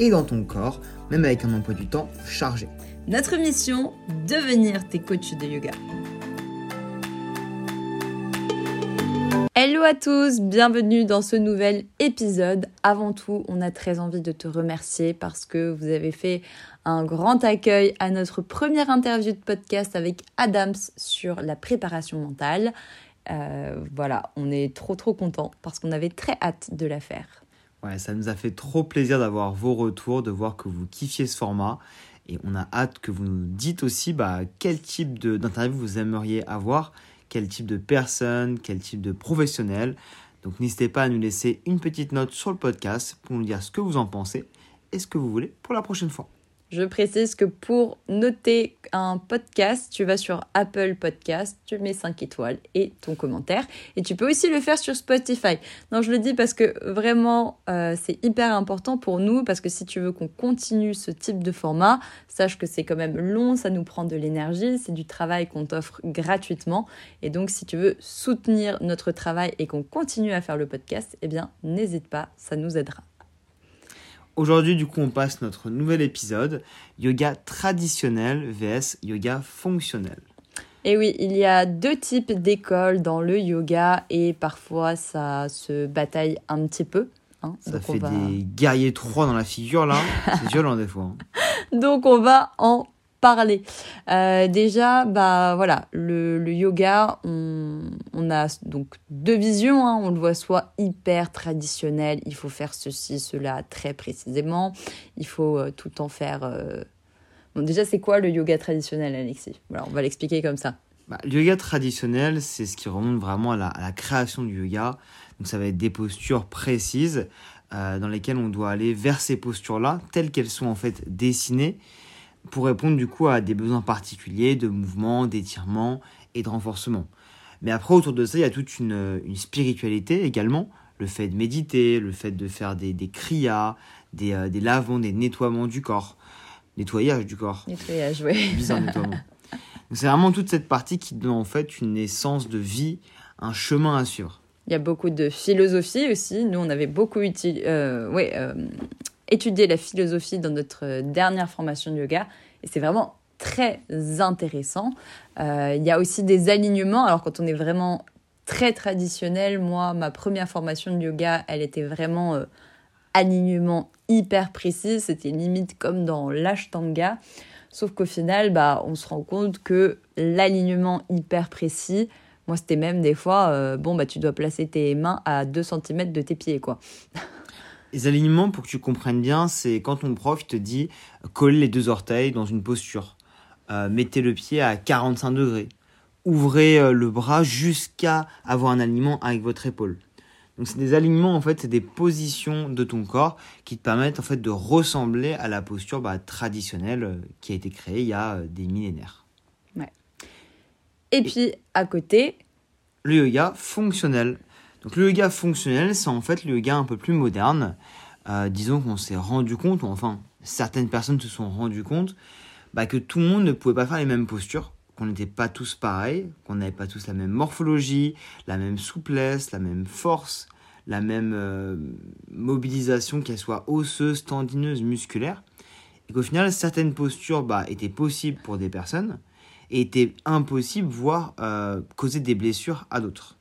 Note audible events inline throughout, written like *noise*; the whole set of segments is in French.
et dans ton corps, même avec un emploi du temps chargé. Notre mission, devenir tes coachs de yoga. Hello à tous, bienvenue dans ce nouvel épisode. Avant tout, on a très envie de te remercier parce que vous avez fait un grand accueil à notre première interview de podcast avec Adams sur la préparation mentale. Euh, voilà, on est trop trop content parce qu'on avait très hâte de la faire. Ouais, ça nous a fait trop plaisir d'avoir vos retours, de voir que vous kiffiez ce format. Et on a hâte que vous nous dites aussi bah, quel type d'interview vous aimeriez avoir, quel type de personne, quel type de professionnel. Donc n'hésitez pas à nous laisser une petite note sur le podcast pour nous dire ce que vous en pensez et ce que vous voulez pour la prochaine fois. Je précise que pour noter un podcast, tu vas sur Apple Podcast, tu mets 5 étoiles et ton commentaire. Et tu peux aussi le faire sur Spotify. Non, je le dis parce que vraiment, euh, c'est hyper important pour nous, parce que si tu veux qu'on continue ce type de format, sache que c'est quand même long, ça nous prend de l'énergie, c'est du travail qu'on t'offre gratuitement. Et donc, si tu veux soutenir notre travail et qu'on continue à faire le podcast, eh bien, n'hésite pas, ça nous aidera. Aujourd'hui, du coup, on passe notre nouvel épisode yoga traditionnel vs yoga fonctionnel. Et oui, il y a deux types d'écoles dans le yoga et parfois ça se bataille un petit peu. Hein. Ça fait des guerriers trois dans la figure là, c'est *laughs* violent des fois. Hein. Donc on va en parler. Euh, déjà, bah voilà, le, yoga, on, a donc deux visions. Hein. On le voit soit hyper traditionnel, il faut faire ceci, cela très précisément. Il faut euh, tout en faire. Euh, bon, déjà, c'est quoi le yoga traditionnel, Alexis? Voilà, on va l'expliquer comme ça. Bah, le yoga traditionnel, c'est ce qui remonte vraiment à la, à la, création du yoga. Donc, ça va être des postures précises dans lesquelles on doit aller vers ces postures-là, telles qu'elles sont en fait dessinées pour répondre du coup à des besoins particuliers de mouvement, d'étirement et de renforcement. Mais après, autour de ça, il y a toute une, spiritualité également, le fait de méditer, le fait de faire des, des kriyas, des, euh, des lavements, des nettoiements du corps, nettoyage du corps. Nettoyage, oui. *laughs* Bizarre nettoiement. c'est vraiment toute cette partie qui donne en fait une essence de vie, un chemin à suivre. Il y a beaucoup de philosophie aussi. Nous, on avait beaucoup utilisé, euh, ouais, euh, étudié la philosophie dans notre dernière formation de yoga et c'est vraiment très intéressant. Euh, il y a aussi des alignements. Alors quand on est vraiment très traditionnel, moi, ma première formation de yoga, elle était vraiment euh, alignement hyper précis. C'était limite comme dans l'ashtanga. Sauf qu'au final, bah, on se rend compte que l'alignement hyper précis, moi, c'était même des fois, euh, bon, bah, tu dois placer tes mains à 2 cm de tes pieds, quoi. *laughs* Les alignements, pour que tu comprennes bien, c'est quand ton prof te dit coller les deux orteils dans une posture. Euh, mettez le pied à 45 degrés. Ouvrez euh, le bras jusqu'à avoir un alignement avec votre épaule. Donc c'est des alignements en fait, c'est des positions de ton corps qui te permettent en fait de ressembler à la posture bah, traditionnelle euh, qui a été créée il y a des millénaires. Ouais. Et puis à côté, le yoga fonctionnel. Donc le yoga fonctionnel, c'est en fait le yoga un peu plus moderne. Euh, disons qu'on s'est rendu compte, ou enfin certaines personnes se sont rendues compte, bah, que tout le monde ne pouvait pas faire les mêmes postures, qu'on n'était pas tous pareils, qu'on n'avait pas tous la même morphologie, la même souplesse, la même force, la même euh, mobilisation, qu'elle soit osseuse, tendineuse, musculaire. Et qu'au final, certaines postures bah, étaient possibles pour des personnes et étaient impossibles, voire euh, causer des blessures à d'autres.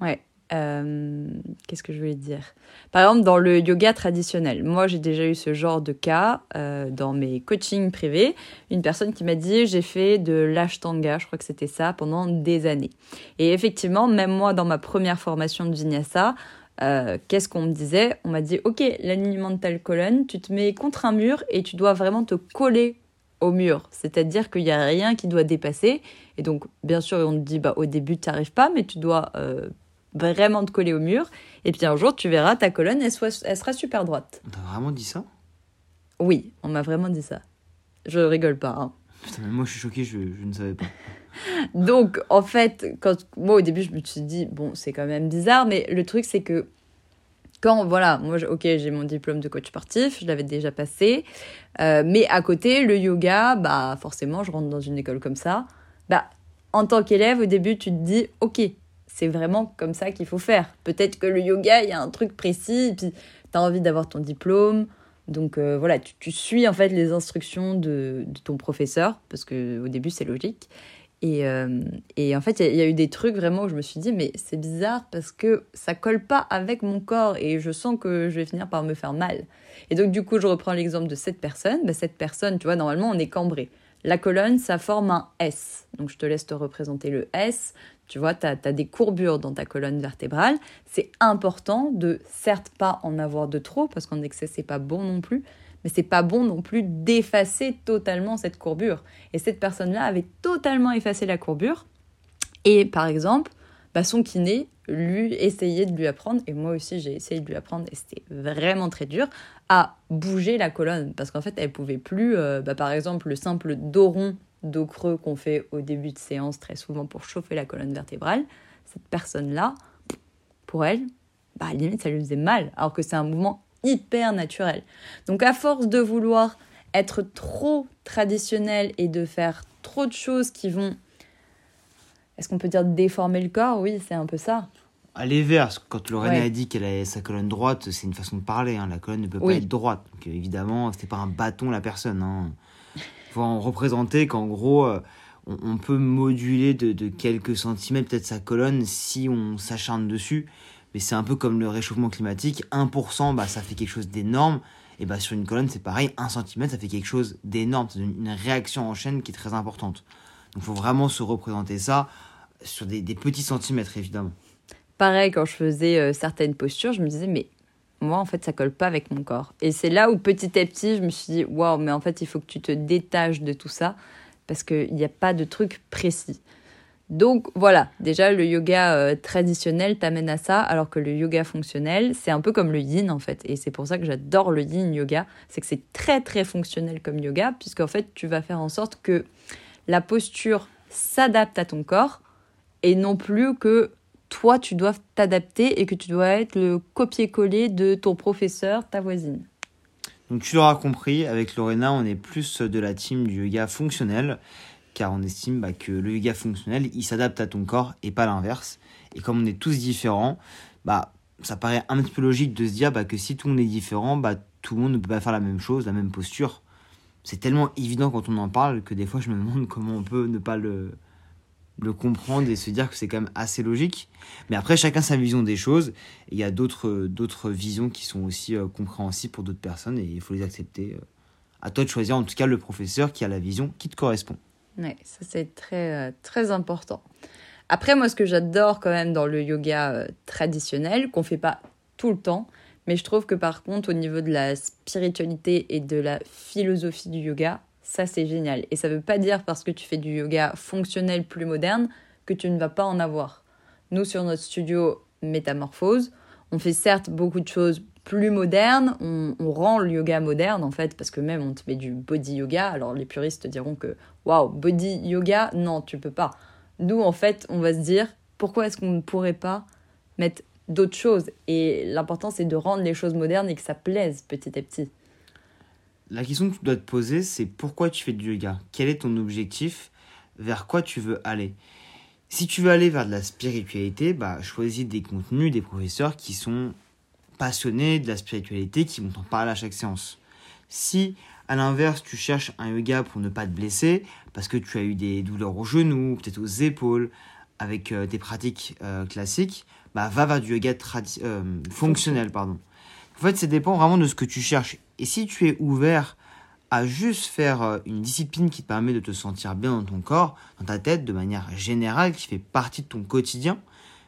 Ouais. Euh, qu'est-ce que je voulais dire? Par exemple, dans le yoga traditionnel, moi j'ai déjà eu ce genre de cas euh, dans mes coachings privés. Une personne qui m'a dit j'ai fait de l'ashtanga, je crois que c'était ça, pendant des années. Et effectivement, même moi dans ma première formation de vinyasa, euh, qu'est-ce qu'on me disait? On m'a dit ok, l'alignement de telle colonne, tu te mets contre un mur et tu dois vraiment te coller au mur. C'est-à-dire qu'il n'y a rien qui doit dépasser. Et donc, bien sûr, on te dit, bah, au début, tu n'arrives pas, mais tu dois vraiment te coller au mur. Et puis un jour, tu verras, ta colonne, elle, soit, elle sera super droite. On t'a vraiment dit ça? Oui, on m'a vraiment dit ça. Je rigole pas. Hein. Putain, mais moi je suis choquée, je, je ne savais pas. *laughs* Donc, en fait, quand moi au début, je me suis dit, bon, c'est quand même bizarre, mais le truc, c'est que quand, voilà, moi, ok, j'ai mon diplôme de coach sportif, je l'avais déjà passé, euh, mais à côté, le yoga, bah, forcément, je rentre dans une école comme ça. Bah, en tant qu'élève, au début, tu te dis, ok, c'est vraiment comme ça qu'il faut faire. Peut-être que le yoga, il y a un truc précis, puis tu as envie d'avoir ton diplôme. Donc euh, voilà, tu, tu suis en fait les instructions de, de ton professeur, parce que au début, c'est logique. Et, euh, et en fait, il y, y a eu des trucs vraiment où je me suis dit, mais c'est bizarre parce que ça colle pas avec mon corps et je sens que je vais finir par me faire mal. Et donc, du coup, je reprends l'exemple de cette personne. Bah, cette personne, tu vois, normalement, on est cambré. La colonne, ça forme un S. Donc, je te laisse te représenter le S. Tu vois, tu as, des courbures dans ta colonne vertébrale. C'est important de, certes, pas en avoir de trop, parce qu'en excès, c'est pas bon non plus, mais c'est pas bon non plus d'effacer totalement cette courbure. Et cette personne-là avait totalement effacé la courbure. Et par exemple, bah, son kiné lui essayait de lui apprendre, et moi aussi j'ai essayé de lui apprendre, et c'était vraiment très dur, à bouger la colonne. Parce qu'en fait, elle pouvait plus, euh, bah, par exemple, le simple dos rond, dos creux qu'on fait au début de séance très souvent pour chauffer la colonne vertébrale, cette personne-là, pour elle, bah, limite ça lui faisait mal, alors que c'est un mouvement hyper naturel. Donc à force de vouloir être trop traditionnel et de faire trop de choses qui vont, est-ce qu'on peut dire déformer le corps? Oui, c'est un peu ça. À l'inverse, quand Lorraine Ouais. a dit qu'elle avait sa colonne droite, c'est une façon de parler. hein. La colonne ne peut Oui. pas être droite. Donc évidemment, c'était pas un bâton la personne. Hein. Faut en représenter qu'en gros, euh, on, peut moduler de, quelques centimètres peut-être sa colonne si on s'acharne dessus. Mais c'est un peu comme le réchauffement climatique. 1%, bah, ça fait quelque chose d'énorme. Et bah, sur une colonne, c'est pareil. 1 cm, ça fait quelque chose d'énorme. C'est une, une réaction en chaîne qui est très importante. Donc il faut vraiment se représenter ça sur des, des petits centimètres, évidemment. Pareil, quand je faisais euh, certaines postures, je me disais, mais moi, en fait, ça colle pas avec mon corps. Et c'est là où petit à petit, je me suis dit, waouh, mais en fait, il faut que tu te détaches de tout ça parce qu'il n'y a pas de truc précis. Donc voilà, déjà le yoga euh, traditionnel t'amène à ça, alors que le yoga fonctionnel, c'est un peu comme le yin en fait. Et c'est pour ça que j'adore le yin yoga, c'est que c'est très très fonctionnel comme yoga, puisqu'en fait tu vas faire en sorte que la posture s'adapte à ton corps et non plus que toi tu dois t'adapter et que tu dois être le copier-coller de ton professeur, ta voisine. Donc tu l'auras compris, avec Lorena, on est plus de la team du yoga fonctionnel, car on estime bah, que le yoga fonctionnel, il s'adapte à ton corps et pas l'inverse. Et comme on est tous différents, bah ça paraît un petit peu logique de se dire bah, que si tout le monde est différent, bah, tout le monde ne peut pas faire la même chose, la même posture. C'est tellement évident quand on en parle que des fois je me demande *laughs* comment on peut ne pas le, le comprendre et se dire que c'est quand même assez logique. Mais après, chacun sa vision des choses. Il y a d'autres visions qui sont aussi euh, compréhensibles pour d'autres personnes et il faut les accepter. euh. À toi de choisir en tout cas le professeur qui a la vision qui te correspond. Ouais, ça c'est très, euh, très important. Après, moi, ce que j'adore quand même dans le yoga traditionnel, qu'on fait pas tout le temps, mais je trouve que par contre, au niveau de la spiritualité et de la philosophie du yoga, ça c'est génial. Et ça veut pas dire parce que tu fais du yoga fonctionnel plus moderne que tu ne vas pas en avoir. Nous, sur notre studio Métamorphose, on fait certes beaucoup de choses plus modernes, on, rend le yoga moderne en fait, parce que même on te met du body yoga. Alors les puristes te diront que waouh, body yoga, non, tu peux pas. Nous, en fait, on va se dire pourquoi est-ce qu'on ne pourrait pas mettre d'autres choses? Et l'important, c'est de rendre les choses modernes et que ça plaise petit à petit. La question que tu dois te poser, c'est pourquoi tu fais du yoga? Quel est ton objectif? Vers quoi tu veux aller? Si tu veux aller vers de la spiritualité, bah, choisis des contenus, des professeurs qui sont passionnés de la spiritualité, qui vont t'en parler à chaque séance. Si, à l'inverse, tu cherches un yoga pour ne pas te blesser, parce que tu as eu des douleurs aux genoux, peut-être aux épaules, avec euh, des pratiques euh, classiques, bah, va vers du yoga euh, fonctionnel. Pardon. En fait, ça dépend vraiment de ce que tu cherches. Et si tu es ouvert à juste faire euh, une discipline qui te permet de te sentir bien dans ton corps, dans ta tête, de manière générale, qui fait partie de ton quotidien,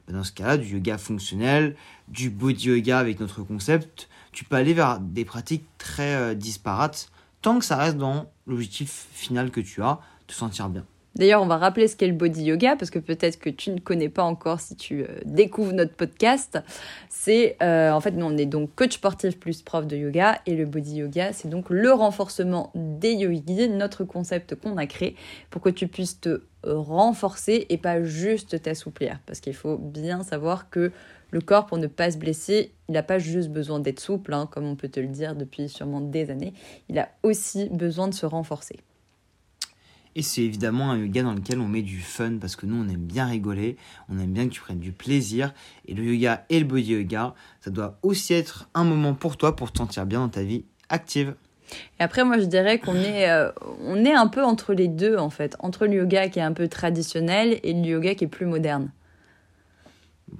bah, dans ce cas-là, du yoga fonctionnel, du body yoga avec notre concept, tu peux aller vers des pratiques très euh, disparates, tant que ça reste dans l'objectif final que tu as, te sentir bien. D'ailleurs, on va rappeler ce qu'est le body yoga parce que peut-être que tu ne connais pas encore si tu euh, découvres notre podcast. C'est euh, en fait, nous on est donc coach sportif plus prof de yoga et le body yoga, c'est donc le renforcement des yogis, notre concept qu'on a créé pour que tu puisses te renforcer et pas juste t'assouplir. Parce qu'il faut bien savoir que le corps, pour ne pas se blesser, il n'a pas juste besoin d'être souple, hein, comme on peut te le dire depuis sûrement des années. Il a aussi besoin de se renforcer. Et c'est évidemment un yoga dans lequel on met du fun parce que nous on aime bien rigoler, on aime bien que tu prennes du plaisir. Et le yoga et le body yoga, ça doit aussi être un moment pour toi pour te sentir bien dans ta vie active. Et après, moi, je dirais qu'on est, euh, on est un peu entre les deux, en fait. Entre le yoga qui est un peu traditionnel et le yoga qui est plus moderne.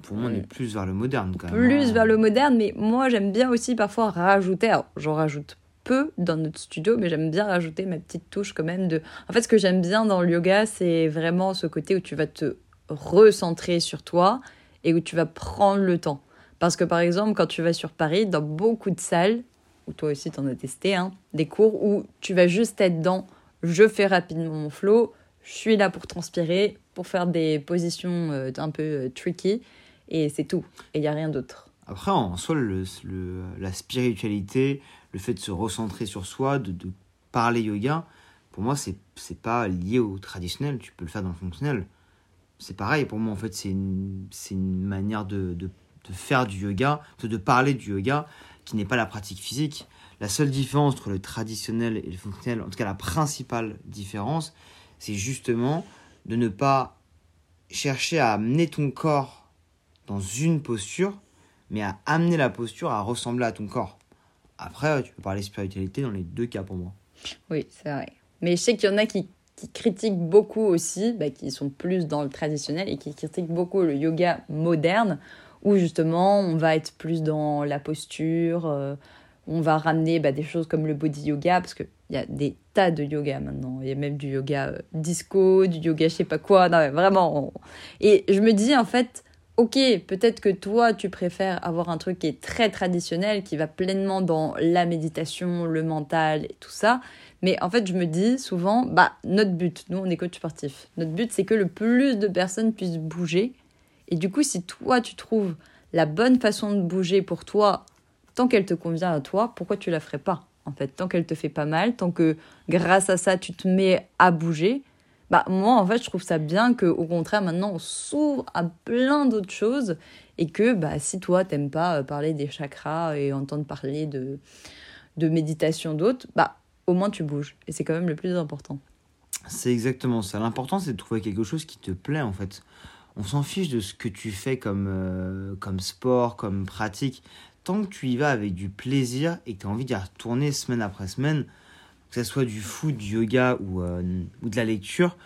Pour moi, on est plus vers le moderne, quand même. Plus hein. vers le moderne, mais moi, j'aime bien aussi parfois rajouter. Alors, j'en rajoute peu dans notre studio, mais j'aime bien rajouter ma petite touche quand même de... En fait, ce que j'aime bien dans le yoga, c'est vraiment ce côté où tu vas te recentrer sur toi et où tu vas prendre le temps. Parce que par exemple, quand tu vas sur Paris, dans beaucoup de salles, ou toi aussi tu en as testé, hein, des cours où tu vas juste être dans je fais rapidement mon flow, je suis là pour transpirer, pour faire des positions euh, un peu euh, tricky, et c'est tout. Et il n'y a rien d'autre. Après, en soi, le, la spiritualité, le fait de se recentrer sur soi, de, de parler yoga, pour moi, c'est c'est pas lié au traditionnel. Tu peux le faire dans le fonctionnel. C'est pareil, pour moi, en fait, c'est une, une manière de, de, de, faire du yoga, de parler du yoga, qui n'est pas la pratique physique. La seule différence entre le traditionnel et le fonctionnel, en tout cas la principale différence, c'est justement de ne pas chercher à amener ton corps dans une posture, mais à amener la posture à ressembler à ton corps. Après, tu peux parler spiritualité dans les deux cas pour moi. Oui, c'est vrai. Mais je sais qu'il y en a qui, qui critiquent beaucoup aussi, bah, qui sont plus dans le traditionnel et qui critiquent beaucoup le yoga moderne, où justement on va être plus dans la posture, euh, on va ramener bah, des choses comme le body yoga, parce qu'il y a des tas de yoga maintenant. Il y a même du yoga euh, disco, du yoga je sais pas quoi. Non, vraiment. Et je me dis en fait, ok, peut-être que toi tu préfères avoir un truc qui est très traditionnel, qui va pleinement dans la méditation, le mental et tout ça. Mais en fait, je me dis souvent, bah, notre but, nous on est coach sportif, notre but c'est que le plus de personnes puissent bouger. Et du coup, si toi, tu trouves la bonne façon de bouger pour toi, tant qu'elle te convient à toi, pourquoi tu la ferais pas En fait, tant qu'elle te fait pas mal, tant que grâce à ça, tu te mets à bouger, bah moi, en fait, je trouve ça bien que, au contraire, maintenant, on s'ouvre à plein d'autres choses et que, bah, si toi, t'aimes pas euh, parler des chakras et entendre parler de, de méditation d'autres, bah, au moins tu bouges. Et c'est quand même le plus important. C'est exactement ça. L'important, c'est de trouver quelque chose qui te plaît, en fait on s'en fiche de ce que tu fais comme, euh, comme sport, comme pratique. Tant que tu y vas avec du plaisir et que tu as envie d'y retourner semaine après semaine, que ce soit du foot, du yoga ou, euh, ou de la lecture,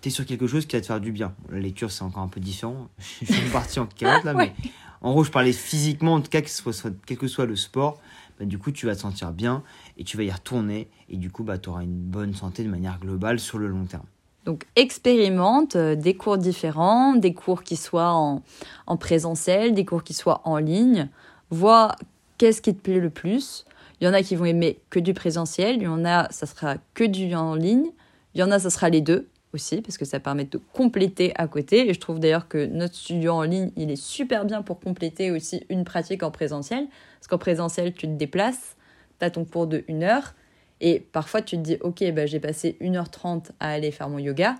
tu es sur quelque chose qui va te faire du bien. La lecture, c'est encore un peu différent. *laughs* je suis parti en carotte là, *laughs* mais en gros, je parlais physiquement, en tout cas, que ce soit, quel que soit le sport. Bah, du coup, tu vas te sentir bien et tu vas y retourner. Et du coup, bah, tu auras une bonne santé de manière globale sur le long terme. Donc expérimente euh, des cours différents, des cours qui soient en, en, présentiel, des cours qui soient en ligne. Vois qu'est-ce qui te plaît le plus. Il y en a qui vont aimer que du présentiel, il y en a ça sera que du en ligne, il y en a ça sera les deux aussi parce que ça permet de compléter à côté et je trouve d'ailleurs que notre studio en ligne, il est super bien pour compléter aussi une pratique en présentiel parce qu'en présentiel, tu te déplaces, tu as ton cours de une heure et parfois, tu te dis, ok, bah, j'ai passé 1h30 à aller faire mon yoga,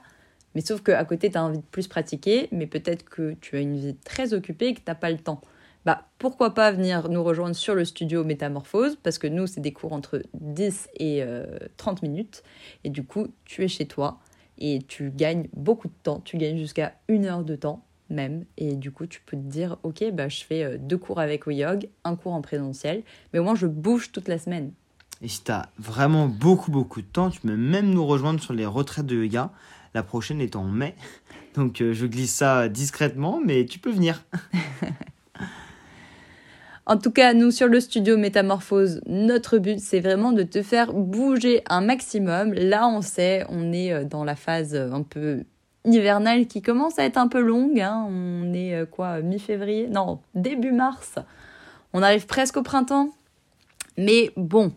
mais sauf qu'à côté, tu as envie de plus pratiquer, mais peut-être que tu as une vie très occupée et que tu n'as pas le temps. Bah, pourquoi pas venir nous rejoindre sur le studio Métamorphose, parce que nous, c'est des cours entre 10 et 30 euh, minutes, et du coup, tu es chez toi, et tu gagnes beaucoup de temps, tu gagnes jusqu'à une heure de temps même, et du coup, tu peux te dire, ok, bah, je fais euh, deux cours avec Oyog, un cours en présentiel, mais au moins, je bouge toute la semaine. Et si tu as vraiment beaucoup, beaucoup de temps, tu peux même nous rejoindre sur les retraites de yoga. La prochaine est en mai. *laughs* Donc euh, je glisse ça discrètement, mais tu peux venir. *laughs* en tout cas, nous, sur le studio Métamorphose, notre but, c'est vraiment de te faire bouger un maximum. Là, on sait, on est euh, dans la phase euh, un peu hivernale qui commence à être un peu longue. Hein. On est quoi, mi-février? Non, début mars. On arrive presque au printemps. Mais bon,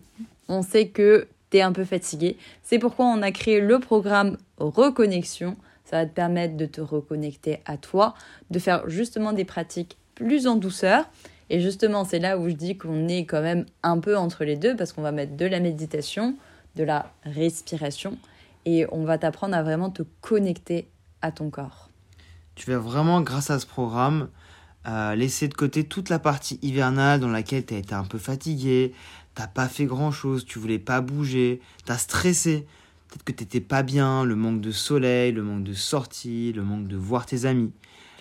on sait que tu es un peu fatigué. C'est pourquoi on a créé le programme Reconnexion. Ça va te permettre de te reconnecter à toi, de faire justement des pratiques plus en douceur. Et justement, c'est là où je dis qu'on est quand même un peu entre les deux parce qu'on va mettre de la méditation, de la respiration et on va t'apprendre à vraiment te connecter à ton corps. Tu vas vraiment, grâce à ce programme, euh, laisser de côté toute la partie hivernale dans laquelle tu as été un peu fatigué, t'as pas fait grand chose, tu voulais pas bouger, tu as stressé, peut-être que t'étais pas bien, le manque de soleil, le manque de sortie, le manque de voir tes amis.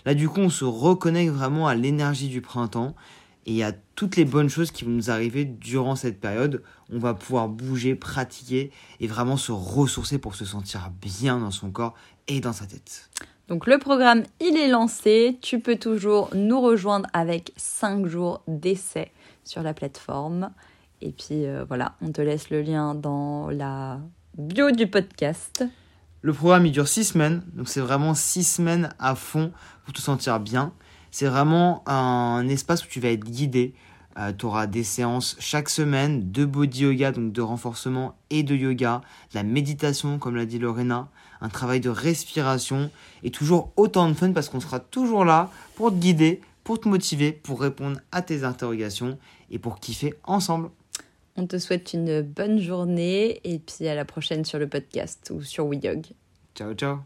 Là, du coup, on se reconnecte vraiment à l'énergie du printemps et à toutes les bonnes choses qui vont nous arriver durant cette période. On va pouvoir bouger, pratiquer et vraiment se ressourcer pour se sentir bien dans son corps et dans sa tête. Donc le programme, il est lancé. Tu peux toujours nous rejoindre avec 5 jours d'essai sur la plateforme. Et puis euh, voilà, on te laisse le lien dans la bio du podcast. Le programme, il dure 6 semaines. Donc c'est vraiment 6 semaines à fond pour te sentir bien. C'est vraiment un espace où tu vas être guidé. Euh, tu auras des séances chaque semaine de body yoga, donc de renforcement et de yoga, de la méditation, comme l'a dit Lorena, un travail de respiration et toujours autant de fun parce qu'on sera toujours là pour te guider, pour te motiver, pour répondre à tes interrogations et pour kiffer ensemble. On te souhaite une bonne journée et puis à la prochaine sur le podcast ou sur WeYog. Ciao, ciao.